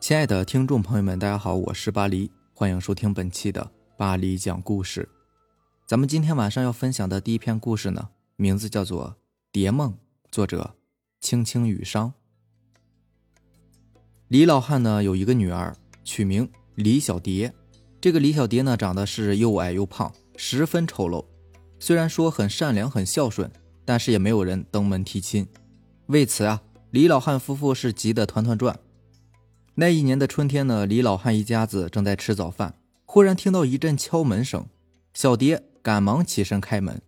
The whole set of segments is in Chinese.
亲爱的听众朋友们，大家好，我是巴黎，欢迎收听本期的巴黎讲故事。咱们今天晚上要分享的第一篇故事呢，名字叫做《蝶梦》，作者青青雨商。李老汉呢有一个女儿，取名李小蝶。这个李小蝶呢长得是又矮又胖，十分丑陋。虽然说很善良、很孝顺，但是也没有人登门提亲。为此啊，李老汉夫妇是急得团团转。那一年的春天呢，李老汉一家子正在吃早饭，忽然听到一阵敲门声。小蝶赶忙起身开门，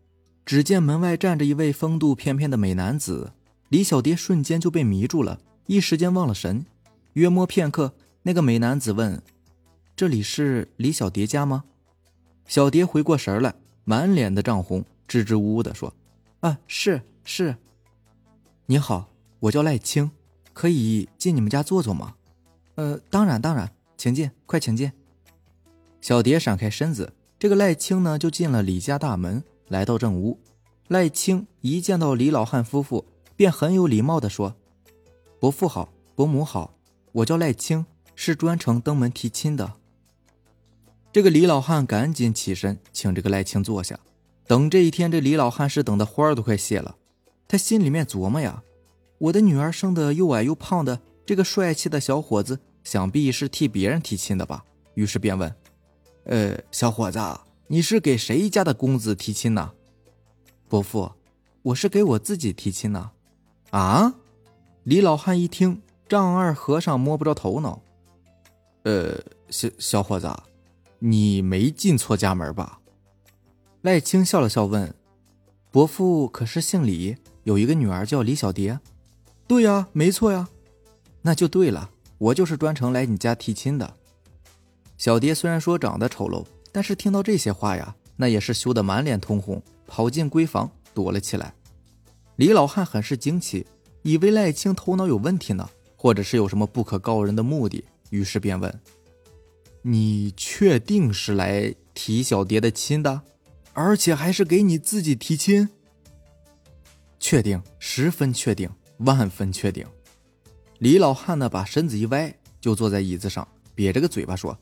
只见门外站着一位风度翩翩的美男子。李小蝶瞬间就被迷住了，一时间忘了神。约摸片刻，那个美男子问：“这里是李小蝶家吗？”小蝶回过神来，满脸的涨红，支支吾吾地说：“啊，是是。你好，我叫赖青，可以进你们家坐坐吗？”“呃，当然当然，请进，快请进。”小蝶闪开身子，这个赖青呢就进了李家大门，来到正屋。赖青一见到李老汉夫妇，便很有礼貌地说：“伯父好，伯母好。”我叫赖青，是专程登门提亲的。这个李老汉赶紧起身，请这个赖青坐下。等这一天，这李老汉是等的花儿都快谢了。他心里面琢磨呀：我的女儿生的又矮又胖的，这个帅气的小伙子，想必是替别人提亲的吧？于是便问：“呃，小伙子，你是给谁家的公子提亲呢？”伯父，我是给我自己提亲呢。啊！李老汉一听。丈二和尚摸不着头脑，呃，小小伙子，你没进错家门吧？赖青笑了笑问：“伯父可是姓李，有一个女儿叫李小蝶？”“对呀，没错呀。”“那就对了，我就是专程来你家提亲的。”小蝶虽然说长得丑陋，但是听到这些话呀，那也是羞得满脸通红，跑进闺房躲了起来。李老汉很是惊奇，以为赖青头脑有问题呢。或者是有什么不可告人的目的，于是便问：“你确定是来提小蝶的亲的，而且还是给你自己提亲？”“确定，十分确定，万分确定。”李老汉呢，把身子一歪，就坐在椅子上，瘪着个嘴巴说：“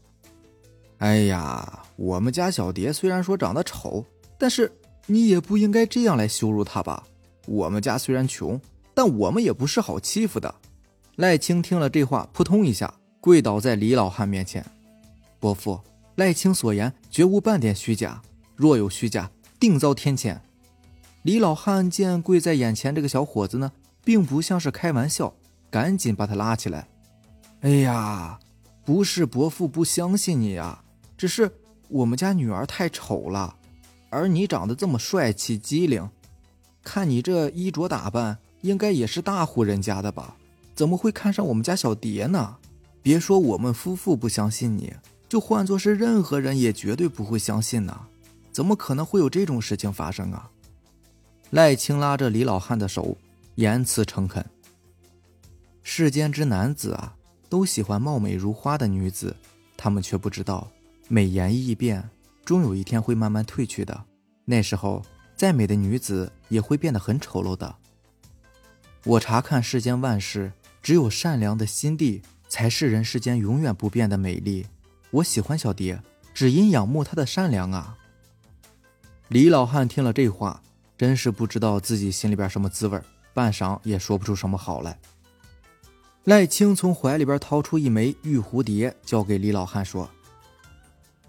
哎呀，我们家小蝶虽然说长得丑，但是你也不应该这样来羞辱她吧？我们家虽然穷，但我们也不是好欺负的。”赖青听了这话，扑通一下跪倒在李老汉面前。伯父，赖青所言绝无半点虚假，若有虚假，定遭天谴。李老汉见跪在眼前这个小伙子呢，并不像是开玩笑，赶紧把他拉起来。哎呀，不是伯父不相信你啊，只是我们家女儿太丑了，而你长得这么帅气机灵，看你这衣着打扮，应该也是大户人家的吧。怎么会看上我们家小蝶呢？别说我们夫妇不相信你，就换作是任何人也绝对不会相信呢。怎么可能会有这种事情发生啊？赖青拉着李老汉的手，言辞诚恳。世间之男子啊，都喜欢貌美如花的女子，他们却不知道，美颜易变，终有一天会慢慢褪去的。那时候，再美的女子也会变得很丑陋的。我查看世间万事。只有善良的心地，才是人世间永远不变的美丽。我喜欢小蝶，只因仰慕她的善良啊！李老汉听了这话，真是不知道自己心里边什么滋味，半晌也说不出什么好来。赖青从怀里边掏出一枚玉蝴蝶，交给李老汉说：“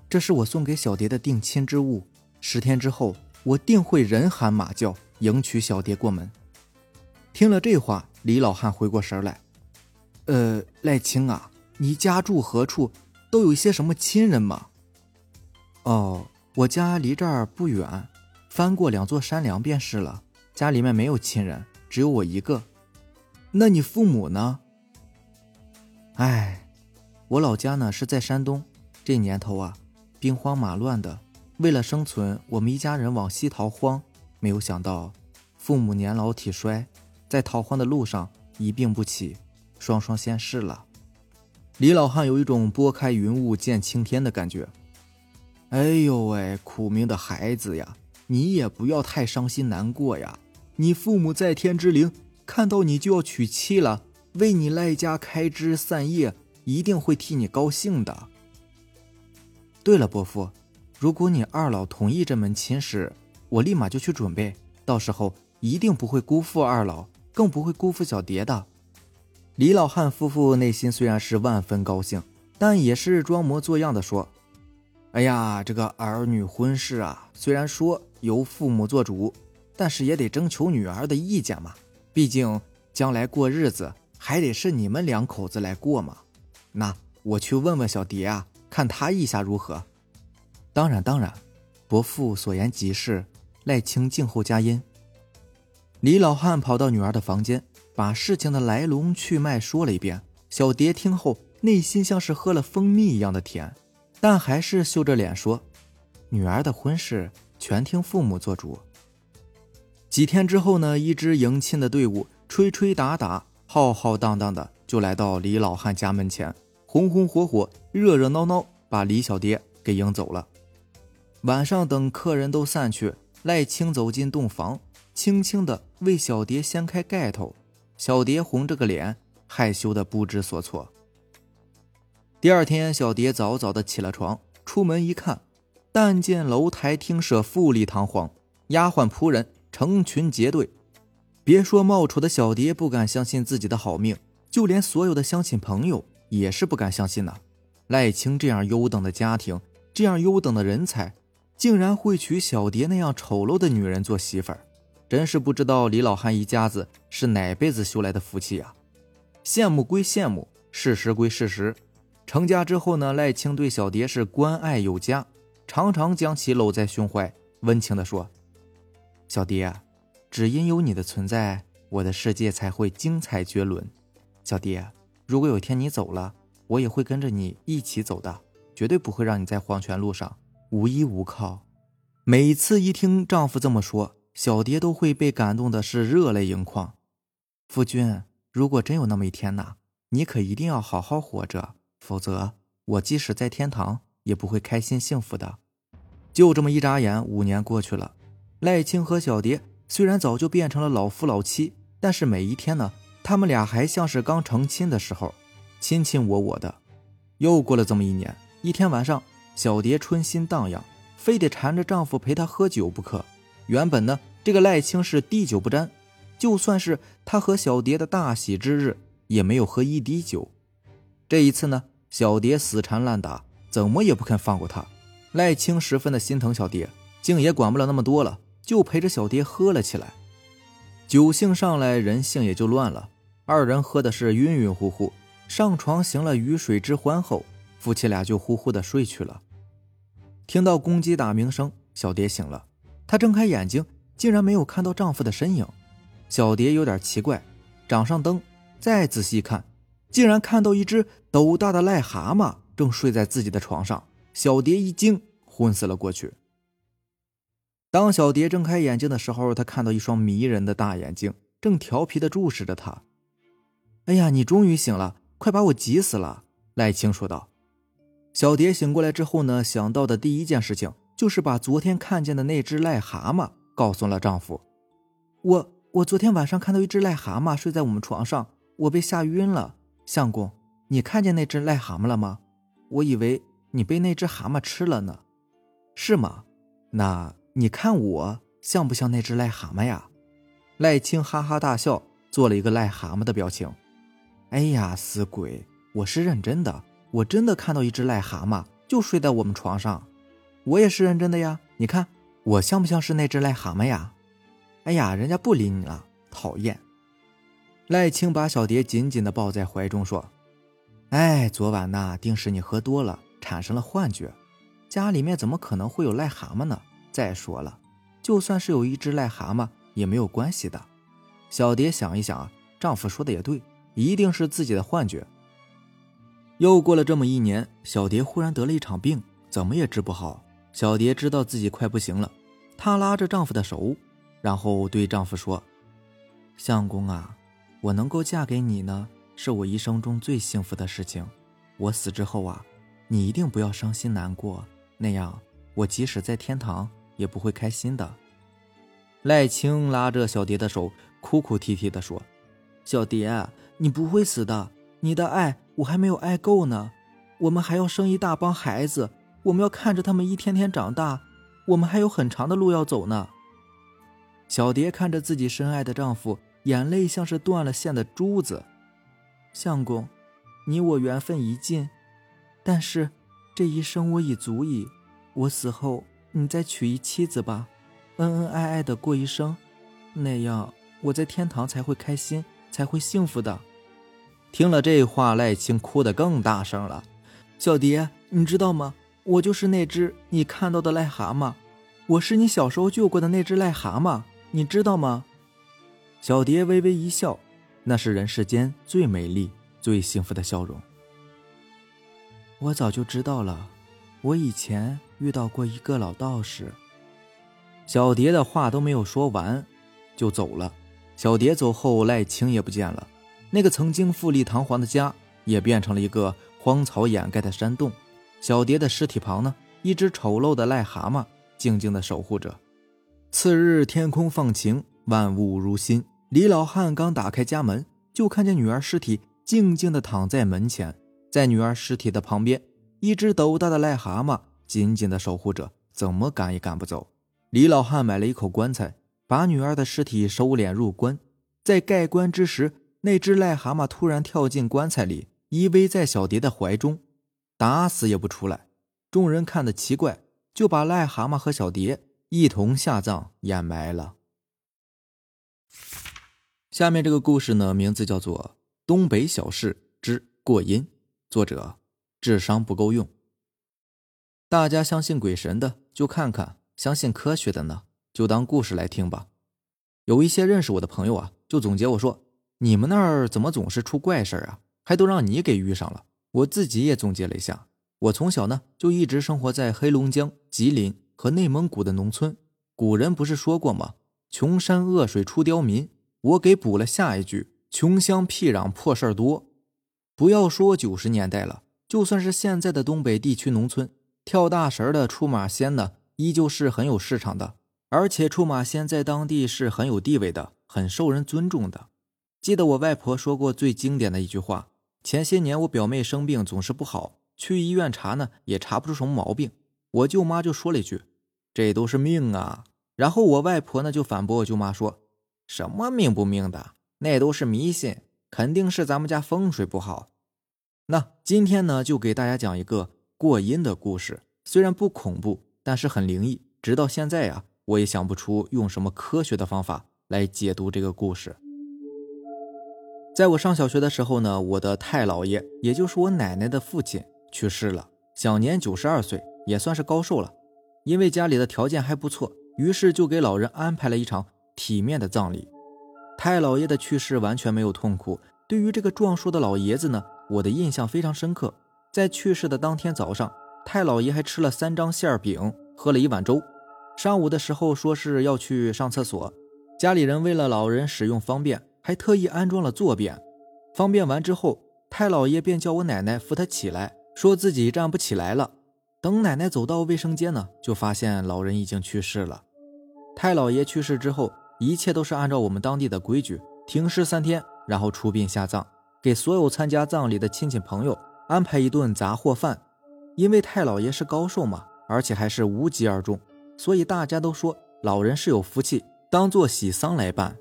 这是我送给小蝶的定亲之物，十天之后，我定会人喊马叫，迎娶小蝶过门。”听了这话。李老汉回过神来，呃，赖青啊，你家住何处？都有一些什么亲人吗？哦，我家离这儿不远，翻过两座山梁便是了。家里面没有亲人，只有我一个。那你父母呢？哎，我老家呢是在山东，这年头啊，兵荒马乱的，为了生存，我们一家人往西逃荒。没有想到，父母年老体衰。在逃荒的路上一病不起，双双仙逝了。李老汉有一种拨开云雾见青天的感觉。哎呦喂，苦命的孩子呀，你也不要太伤心难过呀。你父母在天之灵看到你就要娶妻了，为你赖家开枝散叶，一定会替你高兴的。对了，伯父，如果你二老同意这门亲事，我立马就去准备，到时候一定不会辜负二老，更不会辜负小蝶的。李老汉夫妇内心虽然是万分高兴，但也是装模作样的说：“哎呀，这个儿女婚事啊，虽然说由父母做主，但是也得征求女儿的意见嘛。毕竟将来过日子还得是你们两口子来过嘛。那我去问问小蝶啊，看她意下如何。当然，当然，伯父所言极是。”赖清静候佳音。李老汉跑到女儿的房间。把事情的来龙去脉说了一遍，小蝶听后内心像是喝了蜂蜜一样的甜，但还是羞着脸说：“女儿的婚事全听父母做主。”几天之后呢，一支迎亲的队伍吹吹打打、浩浩荡荡的就来到李老汉家门前，红红火火、热热闹闹，把李小蝶给迎走了。晚上等客人都散去，赖青走进洞房，轻轻的为小蝶掀开盖头。小蝶红着个脸，害羞的不知所措。第二天，小蝶早早的起了床，出门一看，但见楼台厅舍富丽堂皇，丫鬟仆人成群结队。别说冒出的小蝶不敢相信自己的好命，就连所有的乡亲朋友也是不敢相信呐。赖清这样优等的家庭，这样优等的人才，竟然会娶小蝶那样丑陋的女人做媳妇儿。真是不知道李老汉一家子是哪辈子修来的福气呀！羡慕归羡慕，事实归事实。成家之后呢，赖清对小蝶是关爱有加，常常将其搂在胸怀，温情地说：“小蝶啊，只因有你的存在，我的世界才会精彩绝伦。小蝶，如果有一天你走了，我也会跟着你一起走的，绝对不会让你在黄泉路上无依无靠。”每次一听丈夫这么说，小蝶都会被感动的是热泪盈眶。夫君，如果真有那么一天呐，你可一定要好好活着，否则我即使在天堂也不会开心幸福的。就这么一眨眼，五年过去了。赖青和小蝶虽然早就变成了老夫老妻，但是每一天呢，他们俩还像是刚成亲的时候，卿卿我我的。又过了这么一年，一天晚上，小蝶春心荡漾，非得缠着丈夫陪她喝酒不可。原本呢，这个赖清是滴酒不沾，就算是他和小蝶的大喜之日，也没有喝一滴酒。这一次呢，小蝶死缠烂打，怎么也不肯放过他。赖清十分的心疼小蝶，竟也管不了那么多了，就陪着小蝶喝了起来。酒兴上来，人性也就乱了。二人喝的是晕晕乎乎，上床行了鱼水之欢后，夫妻俩就呼呼的睡去了。听到公鸡打鸣声，小蝶醒了。她睁开眼睛，竟然没有看到丈夫的身影。小蝶有点奇怪，掌上灯，再仔细看，竟然看到一只斗大的癞蛤蟆正睡在自己的床上。小蝶一惊，昏死了过去。当小蝶睁开眼睛的时候，她看到一双迷人的大眼睛正调皮地注视着她。“哎呀，你终于醒了，快把我急死了！”赖青说道。小蝶醒过来之后呢，想到的第一件事情。就是把昨天看见的那只癞蛤蟆告诉了丈夫。我我昨天晚上看到一只癞蛤蟆睡在我们床上，我被吓晕了。相公，你看见那只癞蛤蟆了吗？我以为你被那只蛤蟆吃了呢。是吗？那你看我像不像那只癞蛤蟆呀？赖青哈哈大笑，做了一个癞蛤蟆的表情。哎呀，死鬼！我是认真的，我真的看到一只癞蛤蟆就睡在我们床上。我也是认真的呀，你看我像不像是那只癞蛤蟆呀？哎呀，人家不理你了，讨厌！赖青把小蝶紧紧的抱在怀中说：“哎，昨晚呐，定是你喝多了，产生了幻觉。家里面怎么可能会有癞蛤蟆呢？再说了，就算是有一只癞蛤蟆也没有关系的。”小蝶想一想啊，丈夫说的也对，一定是自己的幻觉。又过了这么一年，小蝶忽然得了一场病，怎么也治不好。小蝶知道自己快不行了，她拉着丈夫的手，然后对丈夫说：“相公啊，我能够嫁给你呢，是我一生中最幸福的事情。我死之后啊，你一定不要伤心难过，那样我即使在天堂也不会开心的。”赖青拉着小蝶的手，哭哭啼啼地说：“小蝶，你不会死的，你的爱我还没有爱够呢，我们还要生一大帮孩子，我们要看着他们一天天长大，我们还有很长的路要走呢。小蝶看着自己深爱的丈夫，眼泪像是断了线的珠子。相公，你我缘分已尽，但是这一生我已足矣。我死后，你再娶一妻子吧，恩恩爱爱的过一生，那样我在天堂才会开心，才会幸福的。听了这话，赖青哭得更大声了。小蝶，你知道吗？我就是那只你看到的癞蛤蟆，我是你小时候救过的那只癞蛤蟆，你知道吗？小蝶微微一笑，那是人世间最美丽、最幸福的笑容。我早就知道了，我以前遇到过一个老道士。小蝶的话都没有说完，就走了。小蝶走后，赖青也不见了。那个曾经富丽堂皇的家，也变成了一个荒草掩盖的山洞。小蝶的尸体旁呢，一只丑陋的癞蛤蟆静静的守护着。次日天空放晴，万物如新。李老汉刚打开家门，就看见女儿尸体静静的躺在门前。在女儿尸体的旁边，一只斗大的癞蛤蟆紧紧的守护着，怎么赶也赶不走。李老汉买了一口棺材，把女儿的尸体收敛入棺，在盖棺之时。那只癞蛤蟆突然跳进棺材里，依偎在小蝶的怀中，打死也不出来。众人看得奇怪，就把癞蛤蟆和小蝶一同下葬掩埋了。下面这个故事呢，名字叫做《东北小事之过阴》，作者智商不够用。大家相信鬼神的就看看，相信科学的呢就当故事来听吧。有一些认识我的朋友啊，就总结我说。你们那儿怎么总是出怪事啊？还都让你给遇上了。我自己也总结了一下，我从小呢就一直生活在黑龙江、吉林和内蒙古的农村。古人不是说过吗？穷山恶水出刁民。我给补了下一句：穷乡僻壤破事儿多。不要说九十年代了，就算是现在的东北地区农村，跳大神的出马仙呢，依旧是很有市场的。而且出马仙在当地是很有地位的，很受人尊重的。记得我外婆说过最经典的一句话：前些年我表妹生病总是不好，去医院查呢也查不出什么毛病。我舅妈就说了一句：“这都是命啊。”然后我外婆呢就反驳我舅妈说：“什么命不命的，那都是迷信，肯定是咱们家风水不好。”那今天呢就给大家讲一个过阴的故事，虽然不恐怖，但是很灵异。直到现在呀，我也想不出用什么科学的方法来解读这个故事。在我上小学的时候呢，我的太姥爷，也就是我奶奶的父亲去世了，享年九十二岁，也算是高寿了。因为家里的条件还不错，于是就给老人安排了一场体面的葬礼。太姥爷的去世完全没有痛苦。对于这个壮硕的老爷子呢，我的印象非常深刻。在去世的当天早上，太姥爷还吃了三张馅饼，喝了一碗粥。上午的时候说是要去上厕所，家里人为了老人使用方便。还特意安装了坐便，方便完之后，太老爷便叫我奶奶扶他起来，说自己站不起来了。等奶奶走到卫生间呢，就发现老人已经去世了。太老爷去世之后，一切都是按照我们当地的规矩，停尸三天，然后出殡下葬，给所有参加葬礼的亲戚朋友安排一顿杂货饭。因为太老爷是高寿嘛，而且还是无疾而终，所以大家都说老人是有福气，当做喜丧来办。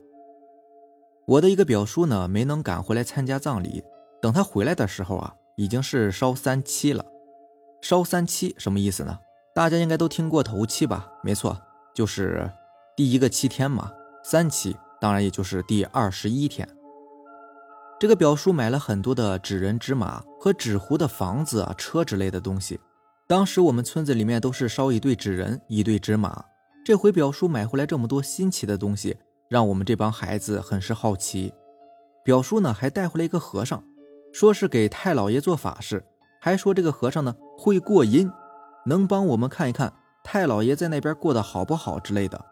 我的一个表叔呢，没能赶回来参加葬礼。等他回来的时候啊，已经是烧三七了。烧三七什么意思呢？大家应该都听过头七吧？没错，就是第一个七天嘛。三七当然也就是第二十一天。这个表叔买了很多的纸人、纸马和纸糊的房子啊、车之类的东西。当时我们村子里面都是烧一对纸人，一对纸马。这回表叔买回来这么多新奇的东西。让我们这帮孩子很是好奇，表叔呢还带回来一个和尚，说是给太老爷做法事，还说这个和尚呢会过阴，能帮我们看一看太老爷在那边过得好不好之类的。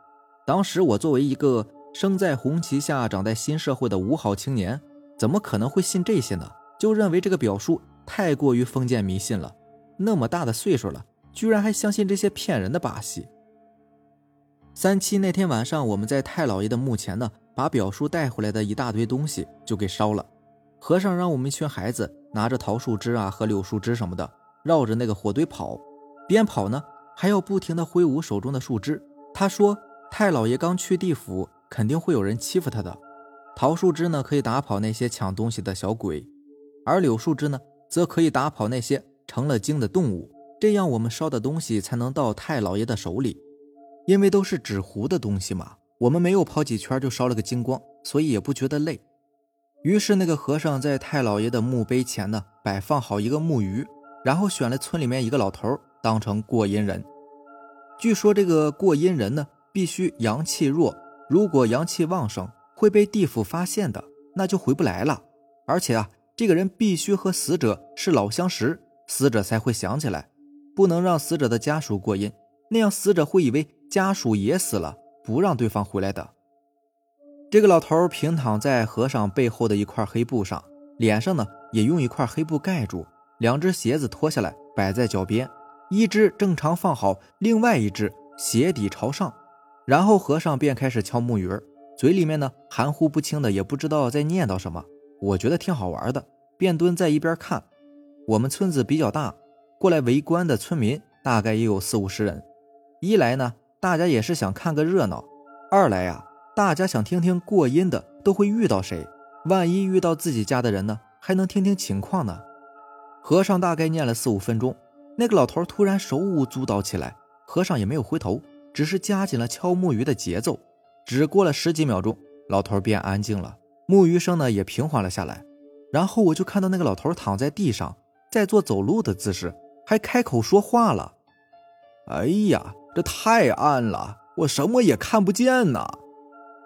当时我作为一个生在红旗下、长在新社会的五好青年，怎么可能会信这些呢？就认为这个表叔太过于封建迷信了，那么大的岁数了，居然还相信这些骗人的把戏。三七那天晚上，我们在太老爷的墓前呢，把表叔带回来的一大堆东西就给烧了。和尚让我们一群孩子拿着桃树枝啊和柳树枝什么的，绕着那个火堆跑，边跑呢还要不停的挥舞手中的树枝。他说：“太老爷刚去地府，肯定会有人欺负他的。桃树枝呢可以打跑那些抢东西的小鬼，而柳树枝呢则可以打跑那些成了精的动物。这样我们烧的东西才能到太老爷的手里。因为都是纸糊的东西嘛，我们没有跑几圈就烧了个精光，所以也不觉得累。”于是，那个和尚在太老爷的墓碑前呢，摆放好一个木鱼，然后选了村里面一个老头当成过阴人。据说这个过阴人呢，必须阳气弱，如果阳气旺盛，会被地府发现的，那就回不来了。而且啊，这个人必须和死者是老相识，死者才会想起来，不能让死者的家属过阴，那样死者会以为家属也死了，不让对方回来的。这个老头平躺在和尚背后的一块黑布上，脸上呢也用一块黑布盖住，两只鞋子脱下来摆在脚边，一只正常放好，另外一只鞋底朝上。然后和尚便开始敲木鱼儿嘴里面呢含糊不清的，也不知道在念叨什么。我觉得挺好玩的，便蹲在一边看。我们村子比较大，过来围观的村民大概也有四五十人。一来呢，大家也是想看个热闹；二来呀。大家想听听过阴的都会遇到谁？万一遇到自己家的人呢？还能听听情况呢。和尚大概念了四五分钟，那个老头突然手舞足蹈起来，和尚也没有回头，只是加紧了敲木鱼的节奏。只过了十几秒钟，老头便安静了，木鱼声呢也平缓了下来。然后我就看到那个老头躺在地上，在做走路的姿势，还开口说话了。哎呀，这太暗了，我什么也看不见呐。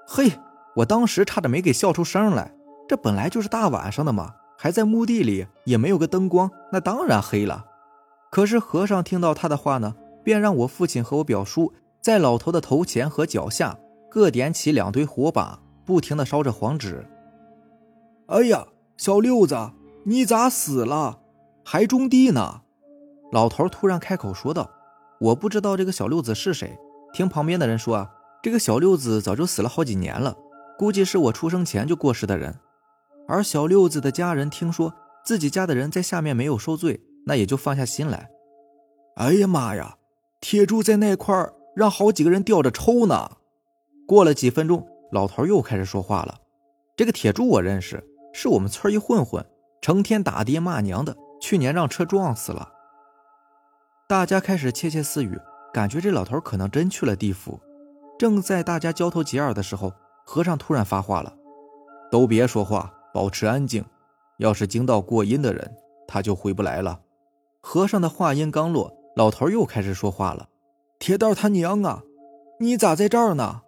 嘿，我当时差点没给笑出声来。这本来就是大晚上的嘛，还在墓地里，也没有个灯光，那当然黑了。可是和尚听到他的话呢，便让我父亲和我表叔在老头的头前和脚下各点起两堆火把，不停的烧着黄纸。哎呀，小六子，你咋死了？还种地呢？老头突然开口说道：“我不知道这个小六子是谁，听旁边的人说啊。”这个小六子早就死了好几年了，估计是我出生前就过世的人。而小六子的家人听说自己家的人在下面没有受罪，那也就放下心来。哎呀妈呀，铁柱在那块让好几个人吊着抽呢。过了几分钟，老头又开始说话了。这个铁柱我认识，是我们村一混混，成天打爹骂娘的，去年让车撞死了。大家开始窃窃私语，感觉这老头可能真去了地府。正在大家交头接耳的时候，和尚突然发话了：“都别说话，保持安静。要是惊到过阴的人，他就回不来了。”和尚的话音刚落，老头又开始说话了：“铁蛋他娘啊，你咋在这儿呢？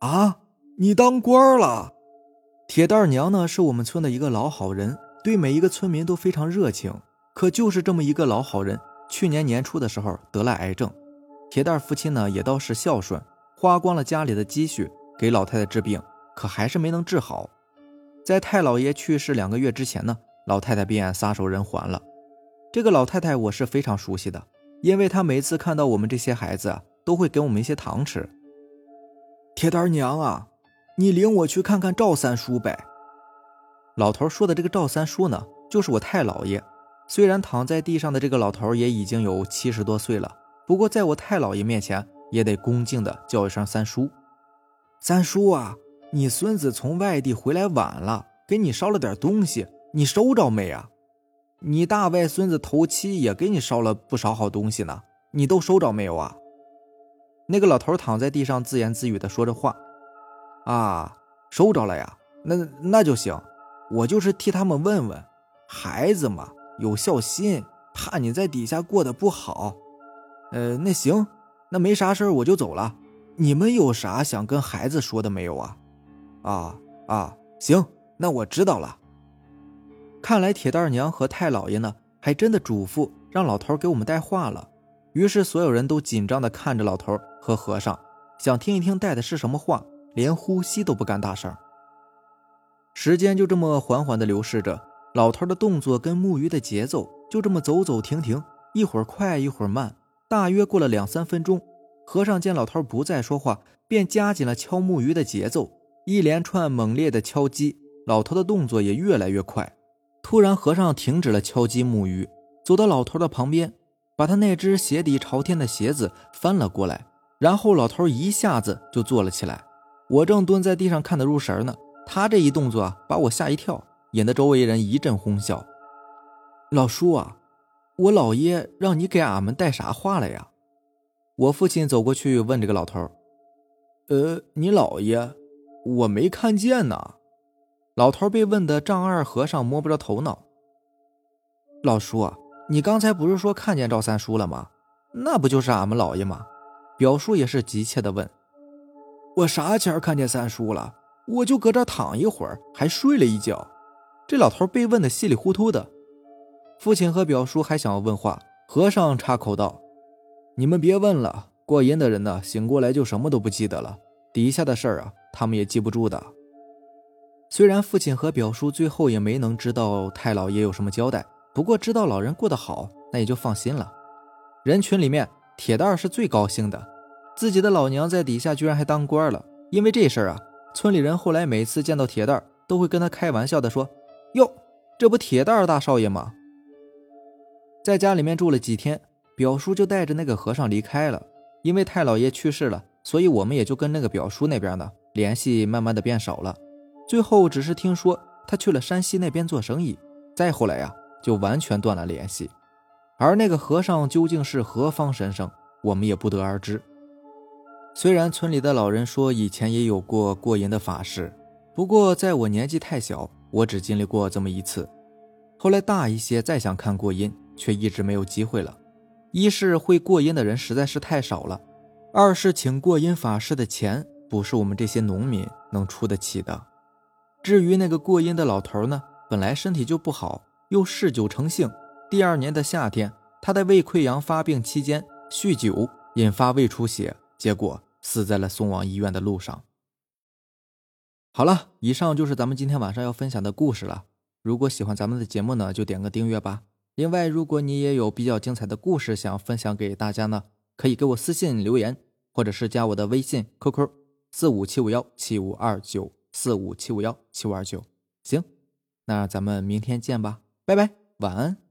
啊，你当官了？铁蛋娘呢，是我们村的一个老好人，对每一个村民都非常热情。可就是这么一个老好人，去年年初的时候得了癌症。铁蛋父亲呢，也倒是孝顺。”花光了家里的积蓄给老太太治病，可还是没能治好。在太老爷去世两个月之前呢，老太太便撒手人寰了。这个老太太我是非常熟悉的，因为她每次看到我们这些孩子，都会给我们一些糖吃。铁蛋娘啊，你领我去看看赵三叔呗。老头说的这个赵三叔呢，就是我太姥爷。虽然躺在地上的这个老头也已经有七十多岁了，不过在我太姥爷面前。也得恭敬的叫一声三叔，三叔啊，你孙子从外地回来晚了，给你烧了点东西，你收着没啊？你大外孙子头七也给你烧了不少好东西呢，你都收着没有啊？那个老头躺在地上自言自语的说着话，啊，收着了呀，那那就行，我就是替他们问问，孩子嘛有孝心，怕你在底下过得不好，呃，那行。那没啥事我就走了。你们有啥想跟孩子说的没有啊？啊啊，行，那我知道了。看来铁蛋娘和太老爷呢，还真的嘱咐让老头给我们带话了。于是所有人都紧张的看着老头和和尚，想听一听带的是什么话，连呼吸都不敢大声。时间就这么缓缓的流逝着，老头的动作跟木鱼的节奏就这么走走停停，一会儿快一会儿慢。大约过了两三分钟，和尚见老头不再说话，便加紧了敲木鱼的节奏，一连串猛烈的敲击，老头的动作也越来越快，突然，和尚停止了敲击木鱼，走到老头的旁边，把他那只鞋底朝天的鞋子翻了过来，然后老头一下子就坐了起来。我正蹲在地上看得入神呢，他这一动作啊，把我吓一跳，引得周围人一阵哄笑。老叔啊，我姥爷让你给俺们带啥话了呀？我父亲走过去问这个老头：“呃，你姥爷，我没看见呢。”老头被问的丈二和尚摸不着头脑。老叔，你刚才不是说看见赵三叔了吗？那不就是俺们老爷吗？表叔也是急切的问。我啥前看见三叔了？我就搁这躺一会儿，还睡了一觉。这老头被问的稀里糊涂的。父亲和表叔还想要问话，和尚插口道：“你们别问了，过阴的人呢，醒过来就什么都不记得了，底下的事儿啊，他们也记不住的。”虽然父亲和表叔最后也没能知道太老爷有什么交代，不过知道老人过得好，那也就放心了。人群里面，铁蛋儿是最高兴的，自己的老娘在底下居然还当官了。因为这事儿啊，村里人后来每次见到铁蛋儿，都会跟他开玩笑的说：“哟，这不铁蛋儿大少爷吗？”在家里面住了几天，表叔就带着那个和尚离开了。因为太老爷去世了，所以我们也就跟那个表叔那边呢联系慢慢的变少了。最后只是听说他去了山西那边做生意，再后来呀就完全断了联系。而那个和尚究竟是何方神圣，我们也不得而知。虽然村里的老人说以前也有过过阴的法事，不过在我年纪太小，我只经历过这么一次。后来大一些再想看过阴，却一直没有机会了。一是会过阴的人实在是太少了，二是请过阴法师的钱不是我们这些农民能出得起的。至于那个过阴的老头呢，本来身体就不好，又嗜酒成性。第二年的夏天，他在胃溃疡发病期间酗酒，引发胃出血，结果死在了送往医院的路上。好了，以上就是咱们今天晚上要分享的故事了。如果喜欢咱们的节目呢，就点个订阅吧。另外，如果你也有比较精彩的故事想要分享给大家呢，可以给我私信留言，或者是加我的微信 QQ 四五七五幺七五二九。四五七五幺七五二九，行，那咱们明天见吧，拜拜，晚安。